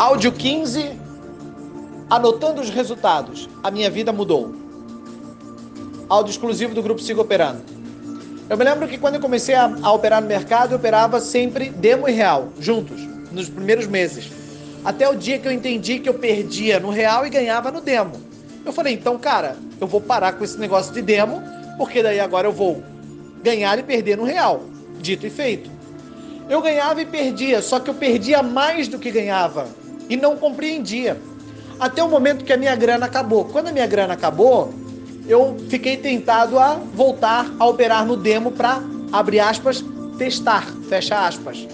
Áudio 15, anotando os resultados. A minha vida mudou. Áudio exclusivo do grupo Sigo Operando. Eu me lembro que quando eu comecei a, a operar no mercado, eu operava sempre demo e real, juntos, nos primeiros meses. Até o dia que eu entendi que eu perdia no real e ganhava no demo. Eu falei, então, cara, eu vou parar com esse negócio de demo, porque daí agora eu vou ganhar e perder no real. Dito e feito. Eu ganhava e perdia, só que eu perdia mais do que ganhava e não compreendia. Até o momento que a minha grana acabou. Quando a minha grana acabou, eu fiquei tentado a voltar a operar no demo para, abre aspas, testar, fecha aspas.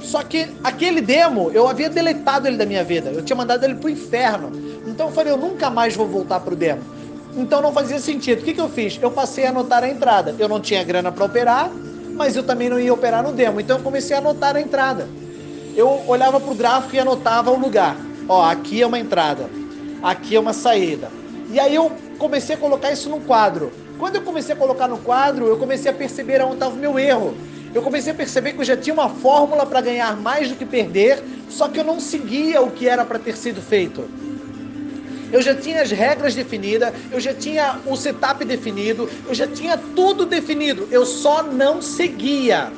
Só que aquele demo, eu havia deletado ele da minha vida. Eu tinha mandado ele pro inferno. Então eu falei, eu nunca mais vou voltar pro demo. Então não fazia sentido. O que, que eu fiz? Eu passei a anotar a entrada. Eu não tinha grana para operar, mas eu também não ia operar no demo. Então eu comecei a anotar a entrada. Eu olhava para o gráfico e anotava o lugar. Ó, aqui é uma entrada, aqui é uma saída. E aí eu comecei a colocar isso no quadro. Quando eu comecei a colocar no quadro, eu comecei a perceber onde estava o meu erro. Eu comecei a perceber que eu já tinha uma fórmula para ganhar mais do que perder, só que eu não seguia o que era para ter sido feito. Eu já tinha as regras definidas, eu já tinha o setup definido, eu já tinha tudo definido, eu só não seguia.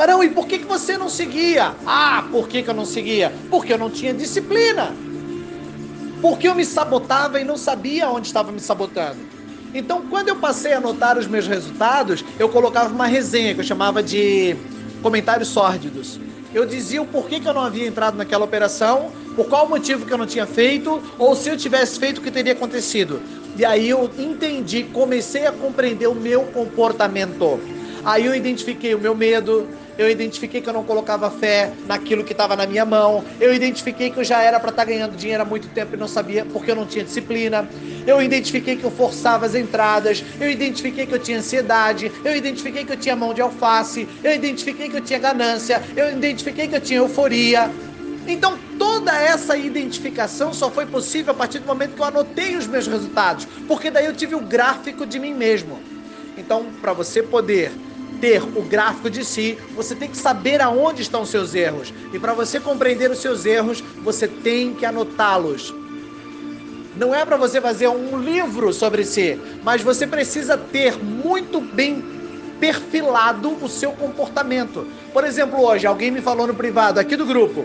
Barão, e por que, que você não seguia? Ah, por que, que eu não seguia? Porque eu não tinha disciplina. Porque eu me sabotava e não sabia onde estava me sabotando. Então, quando eu passei a anotar os meus resultados, eu colocava uma resenha que eu chamava de comentários sórdidos. Eu dizia o porquê que eu não havia entrado naquela operação, por qual motivo que eu não tinha feito, ou se eu tivesse feito, o que teria acontecido. E aí eu entendi, comecei a compreender o meu comportamento. Aí eu identifiquei o meu medo, eu identifiquei que eu não colocava fé naquilo que estava na minha mão, eu identifiquei que eu já era para estar tá ganhando dinheiro há muito tempo e não sabia porque eu não tinha disciplina, eu identifiquei que eu forçava as entradas, eu identifiquei que eu tinha ansiedade, eu identifiquei que eu tinha mão de alface, eu identifiquei que eu tinha ganância, eu identifiquei que eu tinha euforia. Então, toda essa identificação só foi possível a partir do momento que eu anotei os meus resultados, porque daí eu tive o gráfico de mim mesmo. Então, para você poder ter o gráfico de si, você tem que saber aonde estão seus erros. E para você compreender os seus erros, você tem que anotá-los. Não é para você fazer um livro sobre si, mas você precisa ter muito bem perfilado o seu comportamento. Por exemplo, hoje alguém me falou no privado aqui do grupo: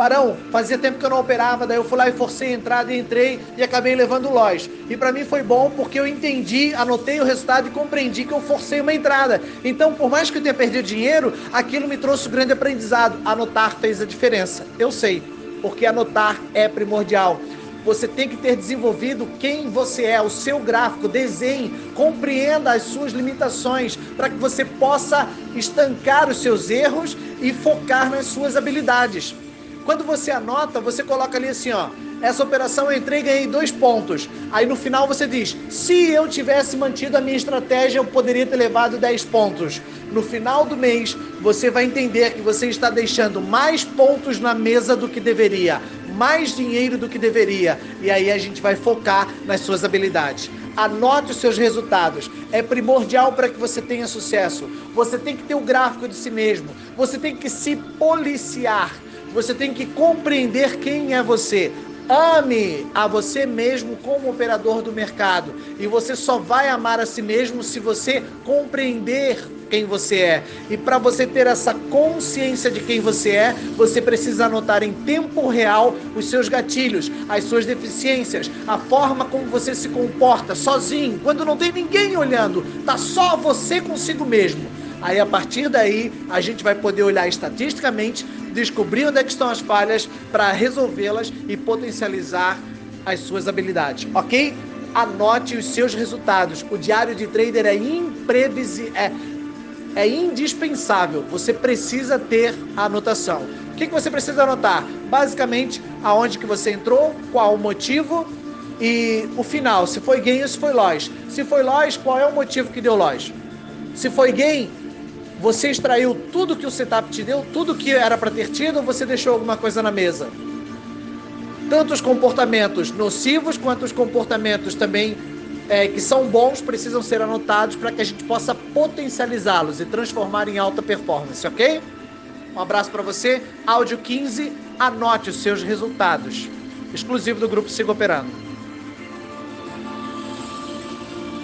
Barão, fazia tempo que eu não operava, daí eu fui lá e forcei a entrada e entrei e acabei levando loja. E para mim foi bom porque eu entendi, anotei o resultado e compreendi que eu forcei uma entrada. Então, por mais que eu tenha perdido dinheiro, aquilo me trouxe um grande aprendizado. Anotar fez a diferença. Eu sei, porque anotar é primordial. Você tem que ter desenvolvido quem você é, o seu gráfico, desenhe, compreenda as suas limitações, para que você possa estancar os seus erros e focar nas suas habilidades. Quando você anota, você coloca ali assim, ó. Essa operação eu entrei e ganhei dois pontos. Aí no final você diz: se eu tivesse mantido a minha estratégia, eu poderia ter levado 10 pontos. No final do mês, você vai entender que você está deixando mais pontos na mesa do que deveria, mais dinheiro do que deveria. E aí a gente vai focar nas suas habilidades. Anote os seus resultados. É primordial para que você tenha sucesso. Você tem que ter o gráfico de si mesmo. Você tem que se policiar você tem que compreender quem é você. Ame a você mesmo como operador do mercado. E você só vai amar a si mesmo se você compreender quem você é. E para você ter essa consciência de quem você é, você precisa anotar em tempo real os seus gatilhos, as suas deficiências, a forma como você se comporta sozinho, quando não tem ninguém olhando, tá só você consigo mesmo. Aí a partir daí a gente vai poder olhar estatisticamente, descobrir onde é estão as falhas para resolvê-las e potencializar as suas habilidades, ok? Anote os seus resultados. O diário de trader é imprevisível, é, é indispensável. Você precisa ter a anotação. O que, que você precisa anotar? Basicamente, aonde que você entrou, qual o motivo e o final. Se foi gain se foi loss. Se foi loss, qual é o motivo que deu loss? Se foi gain, você extraiu tudo que o setup te deu, tudo que era para ter tido, você deixou alguma coisa na mesa? Tanto os comportamentos nocivos quanto os comportamentos também é, que são bons precisam ser anotados para que a gente possa potencializá-los e transformar em alta performance, ok? Um abraço para você. Áudio 15, anote os seus resultados. Exclusivo do Grupo Siga Operando.